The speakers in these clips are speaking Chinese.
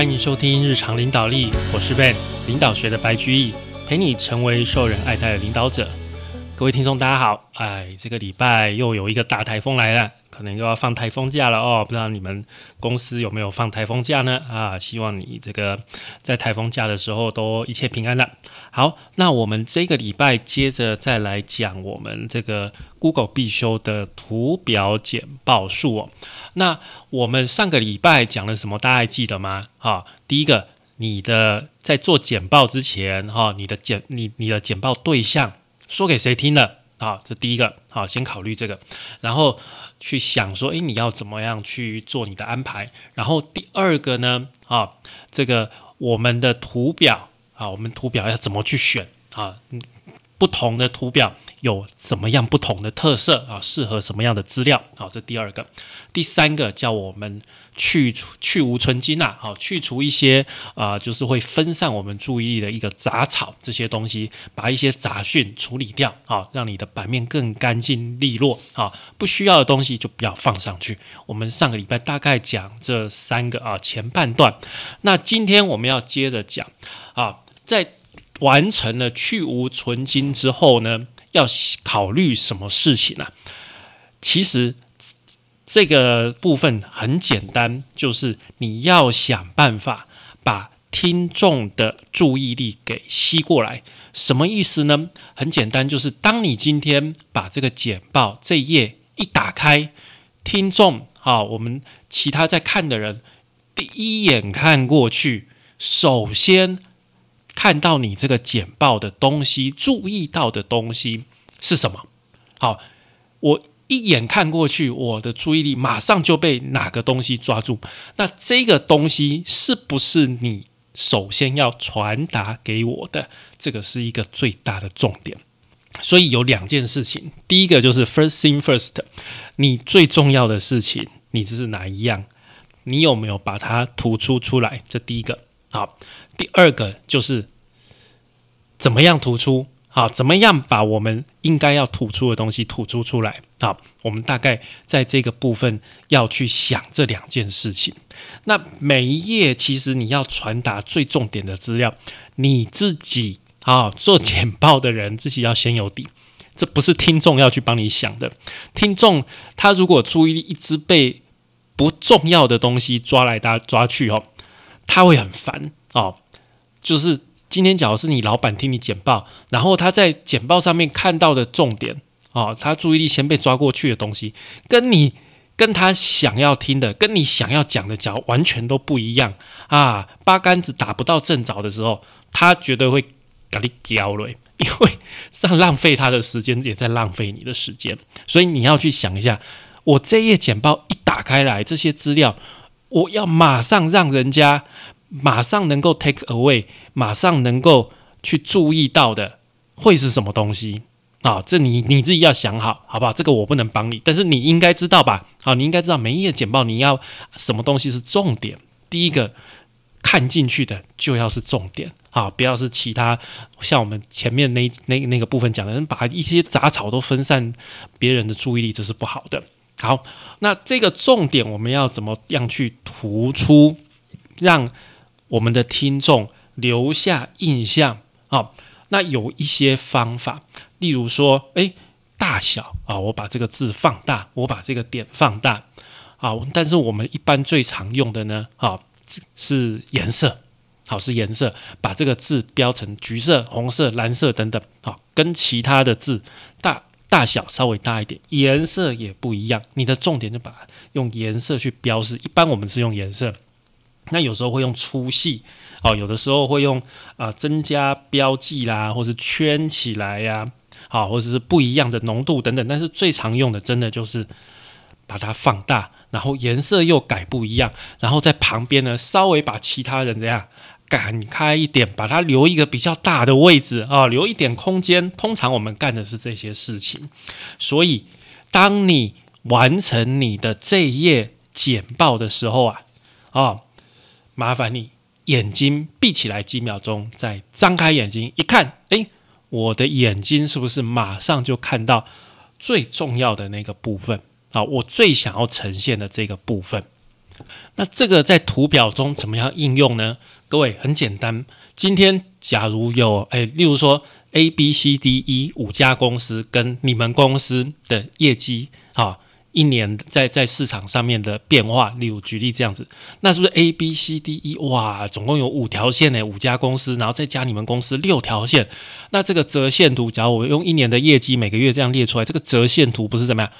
欢迎收听日常领导力，我是 Ben，领导学的白居易，陪你成为受人爱戴的领导者。各位听众，大家好！哎，这个礼拜又有一个大台风来了，可能又要放台风假了哦。不知道你们公司有没有放台风假呢？啊，希望你这个在台风假的时候都一切平安了。好，那我们这个礼拜接着再来讲我们这个 Google 必修的图表简报术哦。那我们上个礼拜讲了什么？大家还记得吗？啊，第一个，你的在做简报之前，哈，你的简你你的简报对象。说给谁听的？好，这第一个，好，先考虑这个，然后去想说，诶，你要怎么样去做你的安排？然后第二个呢，啊，这个我们的图表，啊，我们图表要怎么去选？啊，嗯不同的图表有什么样不同的特色？啊，适合什么样的资料？好，这第二个，第三个叫我们。去除去无存精呐，好，去除一些啊，就是会分散我们注意力的一个杂草这些东西，把一些杂讯处理掉，好，让你的版面更干净利落，好，不需要的东西就不要放上去。我们上个礼拜大概讲这三个啊前半段，那今天我们要接着讲啊，在完成了去无存精之后呢，要考虑什么事情呢？其实。这个部分很简单，就是你要想办法把听众的注意力给吸过来。什么意思呢？很简单，就是当你今天把这个简报这一页一打开，听众啊，我们其他在看的人第一眼看过去，首先看到你这个简报的东西，注意到的东西是什么？好，我。一眼看过去，我的注意力马上就被哪个东西抓住。那这个东西是不是你首先要传达给我的？这个是一个最大的重点。所以有两件事情，第一个就是 first thing first，你最重要的事情，你这是哪一样？你有没有把它突出出来？这第一个。好，第二个就是怎么样突出？好，怎么样把我们应该要吐出的东西吐出出来？好，我们大概在这个部分要去想这两件事情。那每一页其实你要传达最重点的资料，你自己啊做简报的人自己要先有底，这不是听众要去帮你想的。听众他如果注意力一直被不重要的东西抓来抓抓去哦，他会很烦哦，就是。今天假如是你老板听你简报，然后他在简报上面看到的重点啊，他注意力先被抓过去的东西，跟你跟他想要听的，跟你想要讲的讲完全都不一样啊！八竿子打不到正着的时候，他绝对会给你叼了，因为上浪费他的时间，也在浪费你的时间。所以你要去想一下，我这页简报一打开来，这些资料，我要马上让人家。马上能够 take away，马上能够去注意到的会是什么东西啊？这你你自己要想好，好不好？这个我不能帮你，但是你应该知道吧？好，你应该知道每一页简报你要什么东西是重点。第一个看进去的就要是重点啊，不要是其他像我们前面那那那个部分讲的，把一些杂草都分散别人的注意力，这是不好的。好，那这个重点我们要怎么样去突出，让我们的听众留下印象啊，那有一些方法，例如说，诶，大小啊，我把这个字放大，我把这个点放大啊。但是我们一般最常用的呢，啊，是颜色，好是颜色，把这个字标成橘色、红色、蓝色等等，好，跟其他的字大大小稍微大一点，颜色也不一样。你的重点就把用颜色去标示，一般我们是用颜色。那有时候会用粗细哦，有的时候会用啊增加标记啦，或是圈起来呀，好，或者是不一样的浓度等等。但是最常用的，真的就是把它放大，然后颜色又改不一样，然后在旁边呢稍微把其他人这样赶开一点，把它留一个比较大的位置啊，留一点空间。通常我们干的是这些事情，所以当你完成你的这页简报的时候啊，啊。麻烦你眼睛闭起来几秒钟，再张开眼睛一看，诶，我的眼睛是不是马上就看到最重要的那个部分啊？我最想要呈现的这个部分，那这个在图表中怎么样应用呢？各位很简单，今天假如有诶，例如说 A、B、C、D、E 五家公司跟你们公司的业绩啊。一年在在市场上面的变化，例如举例这样子，那是不是 A B C D E 哇，总共有五条线呢？五家公司，然后再加你们公司六条线，那这个折线图，假如我用一年的业绩每个月这样列出来，这个折线图不是怎么样？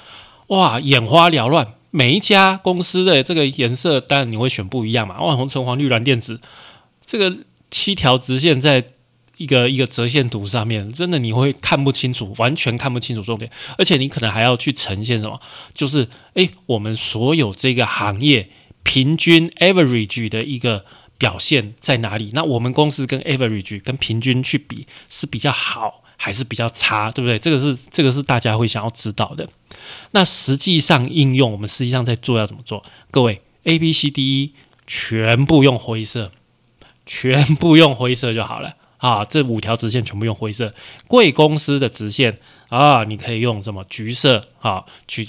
哇，眼花缭乱，每一家公司的这个颜色，当然你会选不一样嘛。万，红橙黄绿蓝靛紫，这个七条直线在。一个一个折线图上面，真的你会看不清楚，完全看不清楚重点，而且你可能还要去呈现什么？就是诶，我们所有这个行业平均 average 的一个表现在哪里？那我们公司跟 average 跟平均去比是比较好还是比较差？对不对？这个是这个是大家会想要知道的。那实际上应用，我们实际上在做要怎么做？各位 A B C D E 全部用灰色，全部用灰色就好了。啊，这五条直线全部用灰色。贵公司的直线啊，你可以用什么橘色啊去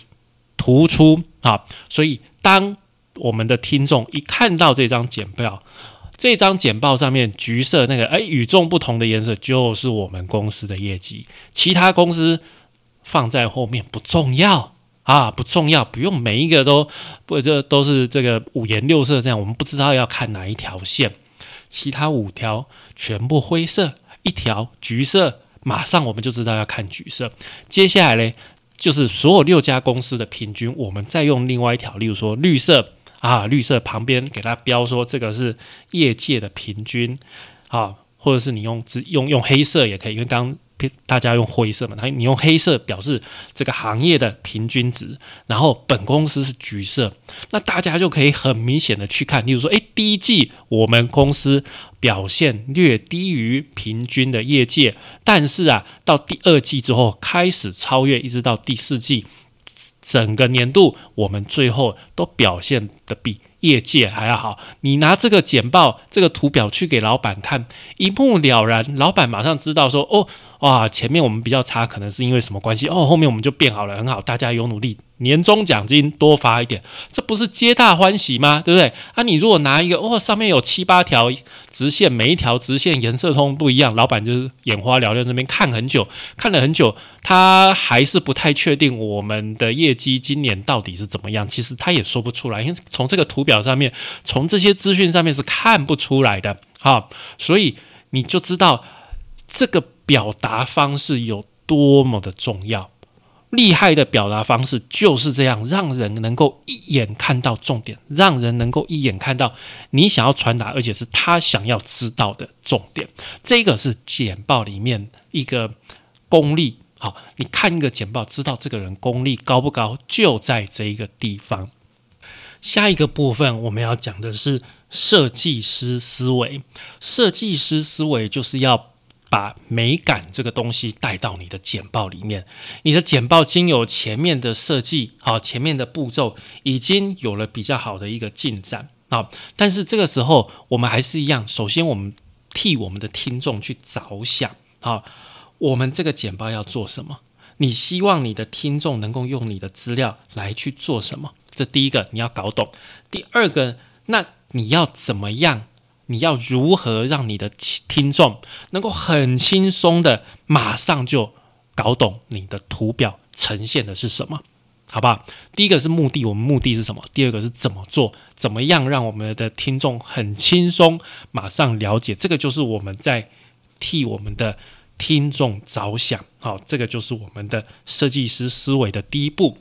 突出啊。所以，当我们的听众一看到这张简报，这张简报上面橘色那个哎与众不同的颜色，就是我们公司的业绩。其他公司放在后面不重要啊，不重要，不用每一个都不这都是这个五颜六色这样，我们不知道要看哪一条线。其他五条全部灰色，一条橘色，马上我们就知道要看橘色。接下来嘞，就是所有六家公司的平均，我们再用另外一条，例如说绿色啊，绿色旁边给它标说这个是业界的平均啊，或者是你用只用用黑色也可以，因为刚。大家用灰色嘛，它你用黑色表示这个行业的平均值，然后本公司是橘色，那大家就可以很明显的去看，例如说，诶，第一季我们公司表现略低于平均的业界，但是啊，到第二季之后开始超越，一直到第四季，整个年度我们最后都表现的比。业界还要好，你拿这个简报、这个图表去给老板看，一目了然，老板马上知道说：哦，哇，前面我们比较差，可能是因为什么关系？哦，后面我们就变好了，很好，大家有努力。年终奖金多发一点，这不是皆大欢喜吗？对不对？啊，你如果拿一个哦，上面有七八条直线，每一条直线颜色通不一样，老板就是眼花缭乱，那边看很久，看了很久，他还是不太确定我们的业绩今年到底是怎么样。其实他也说不出来，因为从这个图表上面，从这些资讯上面是看不出来的。好，所以你就知道这个表达方式有多么的重要。厉害的表达方式就是这样，让人能够一眼看到重点，让人能够一眼看到你想要传达，而且是他想要知道的重点。这个是简报里面一个功力。好，你看一个简报，知道这个人功力高不高，就在这一个地方。下一个部分我们要讲的是设计师思维。设计师思维就是要。把美感这个东西带到你的简报里面，你的简报经由前面的设计，好，前面的步骤已经有了比较好的一个进展啊。但是这个时候，我们还是一样，首先我们替我们的听众去着想啊，我们这个简报要做什么？你希望你的听众能够用你的资料来去做什么？这第一个你要搞懂。第二个，那你要怎么样？你要如何让你的听众能够很轻松的马上就搞懂你的图表呈现的是什么？好不好？第一个是目的，我们目的是什么？第二个是怎么做？怎么样让我们的听众很轻松马上了解？这个就是我们在替我们的听众着想。好，这个就是我们的设计师思维的第一步。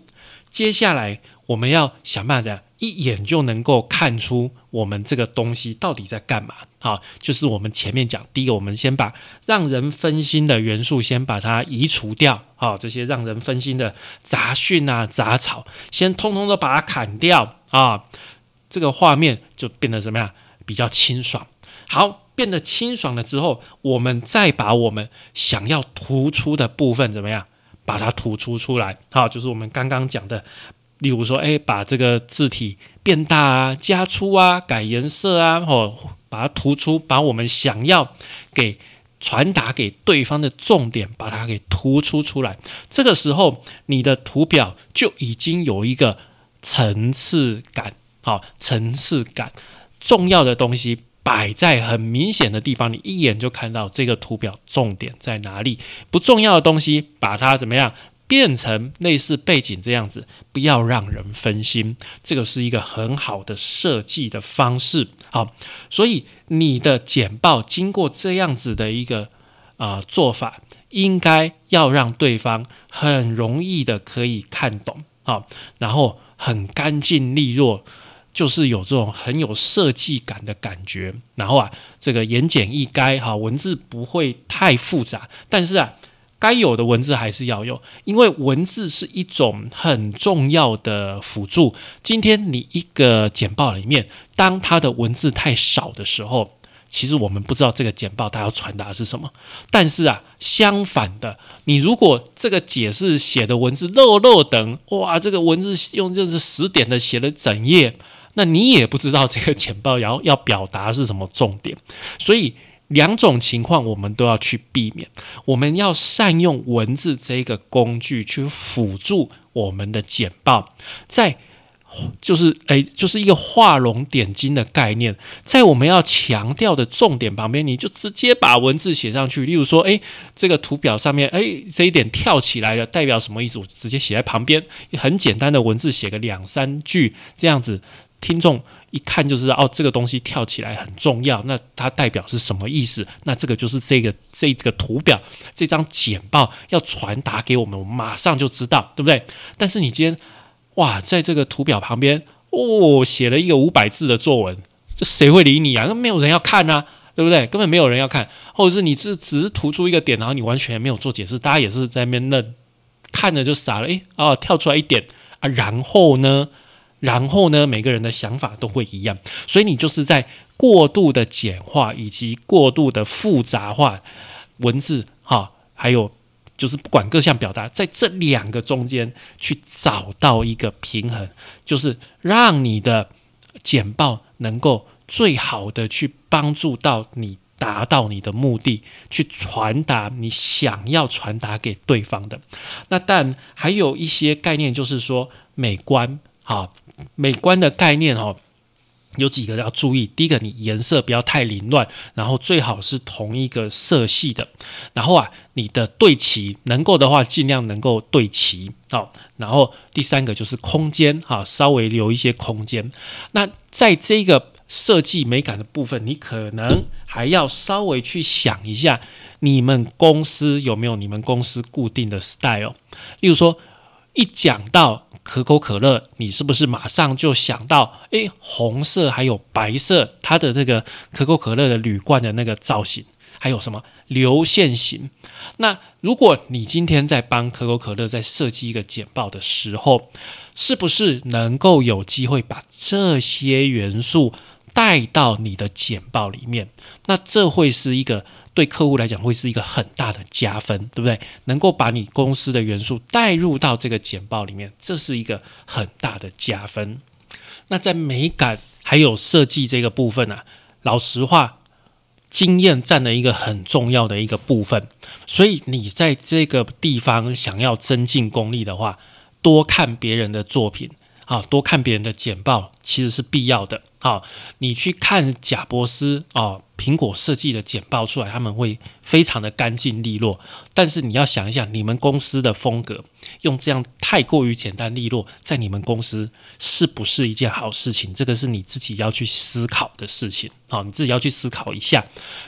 接下来我们要想办法。一眼就能够看出我们这个东西到底在干嘛。好，就是我们前面讲，第一个，我们先把让人分心的元素先把它移除掉。好，这些让人分心的杂讯啊、杂草，先通通都把它砍掉啊。这个画面就变得怎么样？比较清爽。好，变得清爽了之后，我们再把我们想要突出的部分怎么样？把它突出出来。好，就是我们刚刚讲的。例如说，哎，把这个字体变大啊、加粗啊、改颜色啊，或把它突出，把我们想要给传达给对方的重点，把它给突出出来。这个时候，你的图表就已经有一个层次感好层次感，重要的东西摆在很明显的地方，你一眼就看到这个图表重点在哪里。不重要的东西，把它怎么样变成类似背景这样子，不要让人分心。这个是一个很好的设计的方式。好，所以你的简报经过这样子的一个啊做法，应该要让对方很容易的可以看懂。好，然后很干净利落。就是有这种很有设计感的感觉，然后啊，这个言简意赅，哈，文字不会太复杂，但是啊，该有的文字还是要有，因为文字是一种很重要的辅助。今天你一个简报里面，当它的文字太少的时候，其实我们不知道这个简报它要传达的是什么。但是啊，相反的，你如果这个解释写的文字漏漏等，哇，这个文字用就是十点的写了整页。那你也不知道这个简报要要表达是什么重点，所以两种情况我们都要去避免。我们要善用文字这个工具去辅助我们的简报，在就是诶，就是一个画龙点睛的概念，在我们要强调的重点旁边，你就直接把文字写上去。例如说，诶，这个图表上面，诶，这一点跳起来了，代表什么意思？我直接写在旁边，很简单的文字，写个两三句这样子。听众一看就知道哦，这个东西跳起来很重要。那它代表是什么意思？那这个就是这个这个图表这张简报要传达给我们，我们马上就知道，对不对？但是你今天哇，在这个图表旁边哦，写了一个五百字的作文，这谁会理你啊？那没有人要看啊，对不对？根本没有人要看，或者是你只只是突出一个点，然后你完全没有做解释，大家也是在那边愣，看着就傻了。诶，哦，跳出来一点啊，然后呢？然后呢，每个人的想法都会一样，所以你就是在过度的简化以及过度的复杂化文字，哈，还有就是不管各项表达，在这两个中间去找到一个平衡，就是让你的简报能够最好的去帮助到你达到你的目的，去传达你想要传达给对方的。那但还有一些概念，就是说美观，好。美观的概念哈，有几个要注意。第一个，你颜色不要太凌乱，然后最好是同一个色系的。然后啊，你的对齐能够的话，尽量能够对齐。好，然后第三个就是空间哈，稍微留一些空间。那在这个设计美感的部分，你可能还要稍微去想一下，你们公司有没有你们公司固定的 style？例如说，一讲到。可口可乐，你是不是马上就想到，诶，红色还有白色，它的这个可口可乐的铝罐的那个造型，还有什么流线型？那如果你今天在帮可口可乐在设计一个简报的时候，是不是能够有机会把这些元素带到你的简报里面？那这会是一个。对客户来讲会是一个很大的加分，对不对？能够把你公司的元素带入到这个简报里面，这是一个很大的加分。那在美感还有设计这个部分呢，老实话，经验占了一个很重要的一个部分。所以你在这个地方想要增进功力的话，多看别人的作品，啊，多看别人的简报，其实是必要的。好，你去看贾伯斯啊，苹果设计的简报出来，他们会非常的干净利落。但是你要想一想，你们公司的风格用这样太过于简单利落，在你们公司是不是一件好事情？这个是你自己要去思考的事情。好，你自己要去思考一下。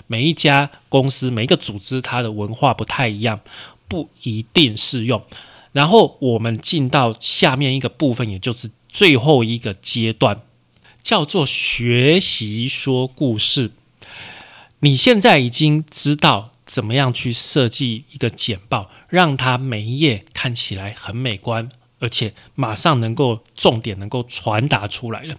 每一家公司、每一个组织，它的文化不太一样，不一定适用。然后我们进到下面一个部分，也就是最后一个阶段。叫做学习说故事。你现在已经知道怎么样去设计一个简报，让它每一页看起来很美观，而且马上能够重点能够传达出来了。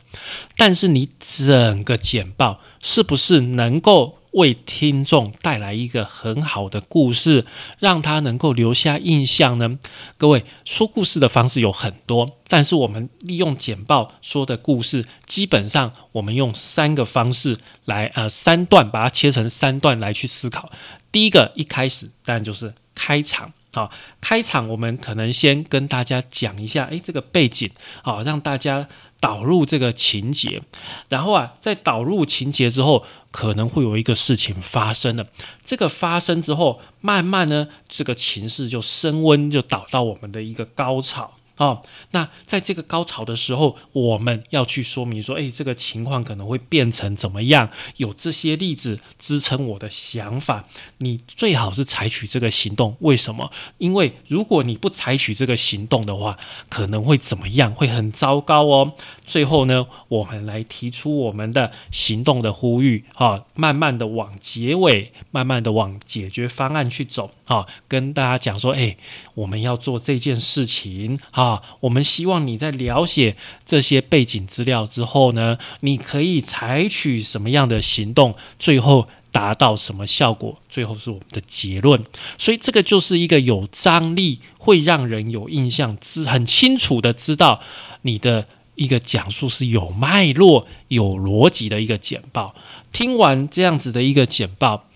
但是你整个简报是不是能够？为听众带来一个很好的故事，让他能够留下印象呢？各位说故事的方式有很多，但是我们利用简报说的故事，基本上我们用三个方式来，呃，三段把它切成三段来去思考。第一个一开始当然就是开场，好，开场我们可能先跟大家讲一下，诶，这个背景啊，让大家导入这个情节，然后啊，在导入情节之后，可能会有一个事情发生了。这个发生之后，慢慢呢，这个情势就升温，就导到我们的一个高潮。哦，那在这个高潮的时候，我们要去说明说，诶，这个情况可能会变成怎么样？有这些例子支撑我的想法，你最好是采取这个行动。为什么？因为如果你不采取这个行动的话，可能会怎么样？会很糟糕哦。最后呢，我们来提出我们的行动的呼吁，哈，慢慢的往结尾，慢慢的往解决方案去走，啊，跟大家讲说，诶，我们要做这件事情，啊。啊，我们希望你在了解这些背景资料之后呢，你可以采取什么样的行动，最后达到什么效果？最后是我们的结论。所以这个就是一个有张力，会让人有印象，知很清楚的知道你的一个讲述是有脉络、有逻辑的一个简报。听完这样子的一个简报。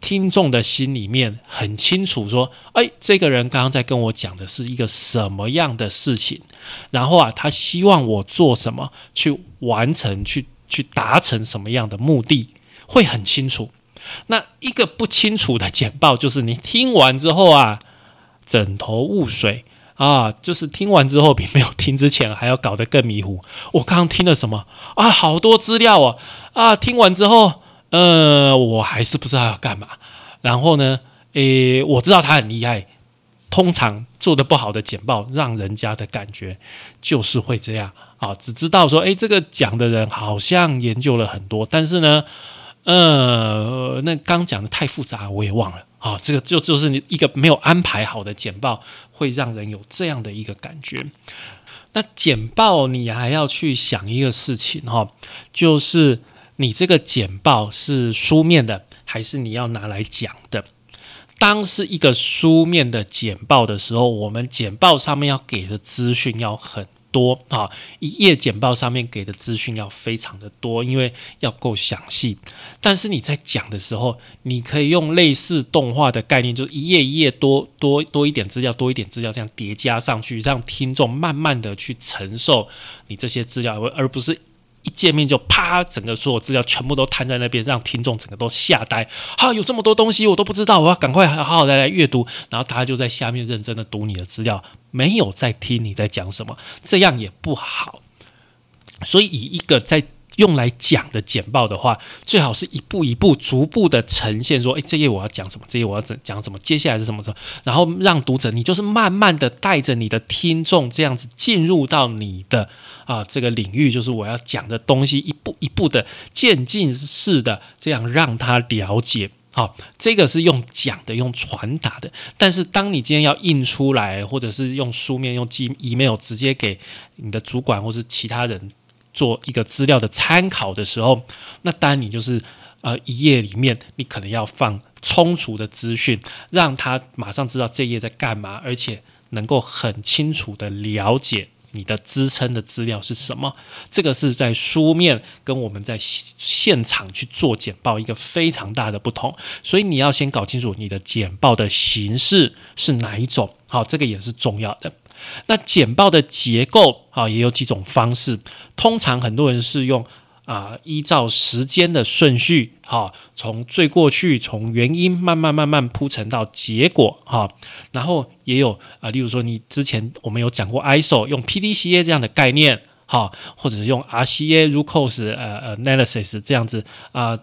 听众的心里面很清楚，说：“哎，这个人刚刚在跟我讲的是一个什么样的事情？然后啊，他希望我做什么，去完成，去去达成什么样的目的，会很清楚。那一个不清楚的简报，就是你听完之后啊，枕头雾水啊，就是听完之后比没有听之前还要搞得更迷糊。我刚刚听了什么啊？好多资料啊！啊，听完之后。”呃，我还是不知道要干嘛。然后呢，诶，我知道他很厉害。通常做的不好的简报，让人家的感觉就是会这样啊。只知道说，诶，这个讲的人好像研究了很多，但是呢，呃，那刚讲的太复杂，我也忘了啊。这个就就是你一个没有安排好的简报，会让人有这样的一个感觉。那简报你还要去想一个事情哈，就是。你这个简报是书面的，还是你要拿来讲的？当是一个书面的简报的时候，我们简报上面要给的资讯要很多啊，一页简报上面给的资讯要非常的多，因为要够详细。但是你在讲的时候，你可以用类似动画的概念，就是一页一页多多多一点资料，多一点资料这样叠加上去，让听众慢慢的去承受你这些资料，而不是。一见面就啪，整个所有资料全部都摊在那边，让听众整个都吓呆。哈，有这么多东西我都不知道，我要赶快好好的来阅读。然后大家就在下面认真的读你的资料，没有在听你在讲什么，这样也不好。所以以一个在。用来讲的简报的话，最好是一步一步、逐步的呈现，说，诶，这页我要讲什么，这页我要讲讲什么，接下来是什么什么，然后让读者，你就是慢慢的带着你的听众这样子进入到你的啊这个领域，就是我要讲的东西，一步一步的渐进式的这样让他了解。好，这个是用讲的，用传达的。但是当你今天要印出来，或者是用书面、用寄 email 直接给你的主管或是其他人。做一个资料的参考的时候，那当然你就是呃一页里面你可能要放充足的资讯，让他马上知道这页在干嘛，而且能够很清楚的了解你的支撑的资料是什么。这个是在书面跟我们在现场去做简报一个非常大的不同，所以你要先搞清楚你的简报的形式是哪一种，好，这个也是重要的。那简报的结构啊，也有几种方式。通常很多人是用啊，依照时间的顺序，哈，从最过去，从原因慢慢慢慢铺陈到结果，哈。然后也有啊，例如说你之前我们有讲过 ISO 用 PDCA 这样的概念，哈，或者是用 RCA root cause 呃 analysis 这样子啊。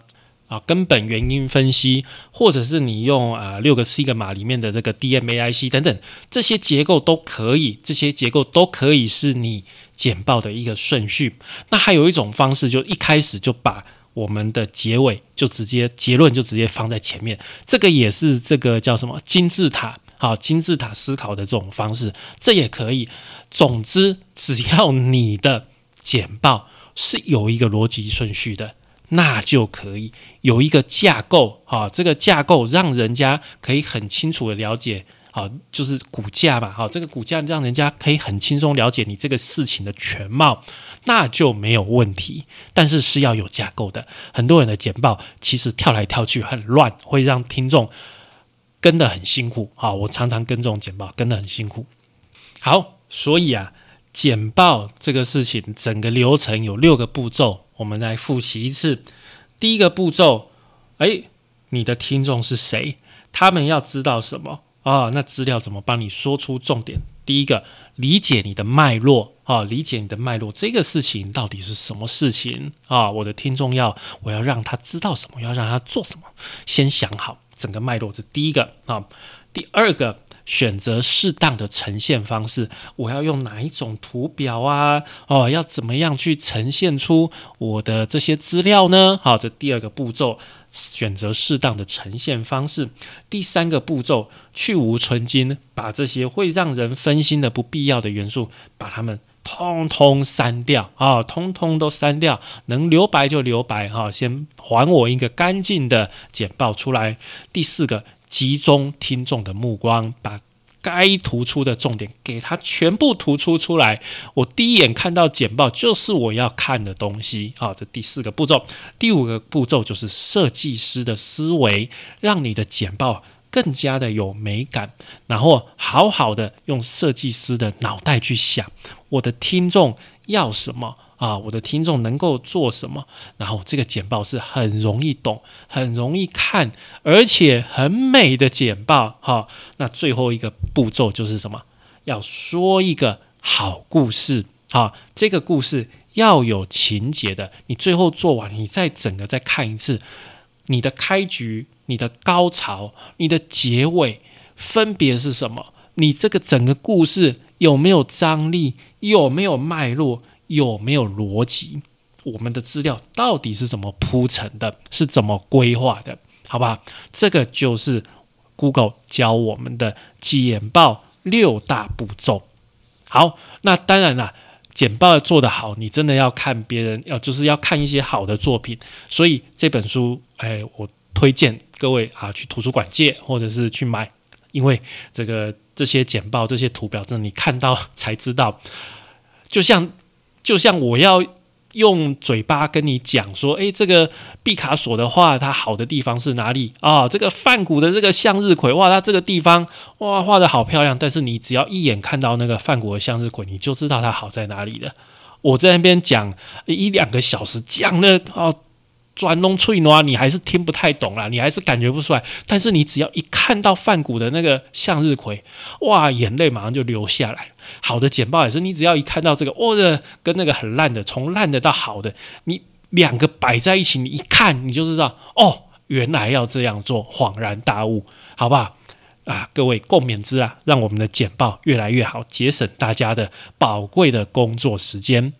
啊，根本原因分析，或者是你用啊六个 sigma 里面的这个 DMAIC 等等，这些结构都可以，这些结构都可以是你简报的一个顺序。那还有一种方式，就一开始就把我们的结尾就直接结论就直接放在前面，这个也是这个叫什么金字塔，好金字塔思考的这种方式，这也可以。总之，只要你的简报是有一个逻辑顺序的。那就可以有一个架构啊，这个架构让人家可以很清楚的了解啊，就是股价嘛，好，这个股价让人家可以很轻松了解你这个事情的全貌，那就没有问题。但是是要有架构的，很多人的简报其实跳来跳去很乱，会让听众跟得很辛苦啊。我常常跟这种简报跟得很辛苦。好，所以啊，简报这个事情整个流程有六个步骤，我们来复习一次。第一个步骤，哎，你的听众是谁？他们要知道什么啊？那资料怎么帮你说出重点？第一个，理解你的脉络啊，理解你的脉络，这个事情到底是什么事情啊？我的听众要，我要让他知道什么，要让他做什么，先想好整个脉络，这第一个啊。第二个。选择适当的呈现方式，我要用哪一种图表啊？哦，要怎么样去呈现出我的这些资料呢？好，这第二个步骤，选择适当的呈现方式。第三个步骤，去无存金，把这些会让人分心的不必要的元素，把它们通通删掉啊，通通都删掉，能留白就留白哈，先还我一个干净的简报出来。第四个。集中听众的目光，把该突出的重点给他全部突出出来。我第一眼看到简报就是我要看的东西。好，这第四个步骤，第五个步骤就是设计师的思维，让你的简报更加的有美感。然后好好的用设计师的脑袋去想，我的听众要什么。啊，我的听众能够做什么？然后这个简报是很容易懂、很容易看，而且很美的简报。哈，那最后一个步骤就是什么？要说一个好故事。好，这个故事要有情节的。你最后做完，你再整个再看一次，你的开局、你的高潮、你的结尾分别是什么？你这个整个故事有没有张力？有没有脉络？有没有逻辑？我们的资料到底是怎么铺成的？是怎么规划的？好吧，这个就是 Google 教我们的简报六大步骤。好，那当然了，简报做得好，你真的要看别人，要就是要看一些好的作品。所以这本书，哎，我推荐各位啊去图书馆借，或者是去买，因为这个这些简报、这些图表，真的你看到才知道，就像。就像我要用嘴巴跟你讲说，诶，这个毕卡索的画，它好的地方是哪里啊？这个梵谷的这个向日葵，哇，它这个地方哇画的好漂亮。但是你只要一眼看到那个梵谷的向日葵，你就知道它好在哪里了。我在那边讲一两个小时，讲的哦。转弄脆挪，你还是听不太懂啦，你还是感觉不出来。但是你只要一看到范谷的那个向日葵，哇，眼泪马上就流下来。好的简报也是，你只要一看到这个，哦，跟那个很烂的，从烂的到好的，你两个摆在一起，你一看你就知道，哦，原来要这样做，恍然大悟，好不好？啊，各位共勉之啊，让我们的简报越来越好，节省大家的宝贵的工作时间。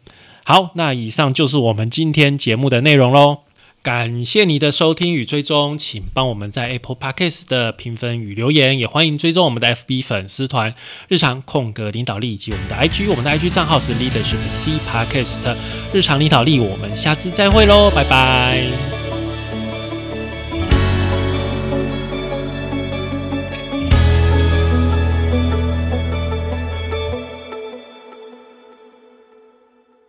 好，那以上就是我们今天节目的内容喽。感谢你的收听与追踪，请帮我们在 Apple Podcast 的评分与留言，也欢迎追踪我们的 FB 粉丝团日常空格领导力以及我们的 IG，我们的 IG 账号是 Leadership C Podcast 日常领导力，我们下次再会喽，拜拜。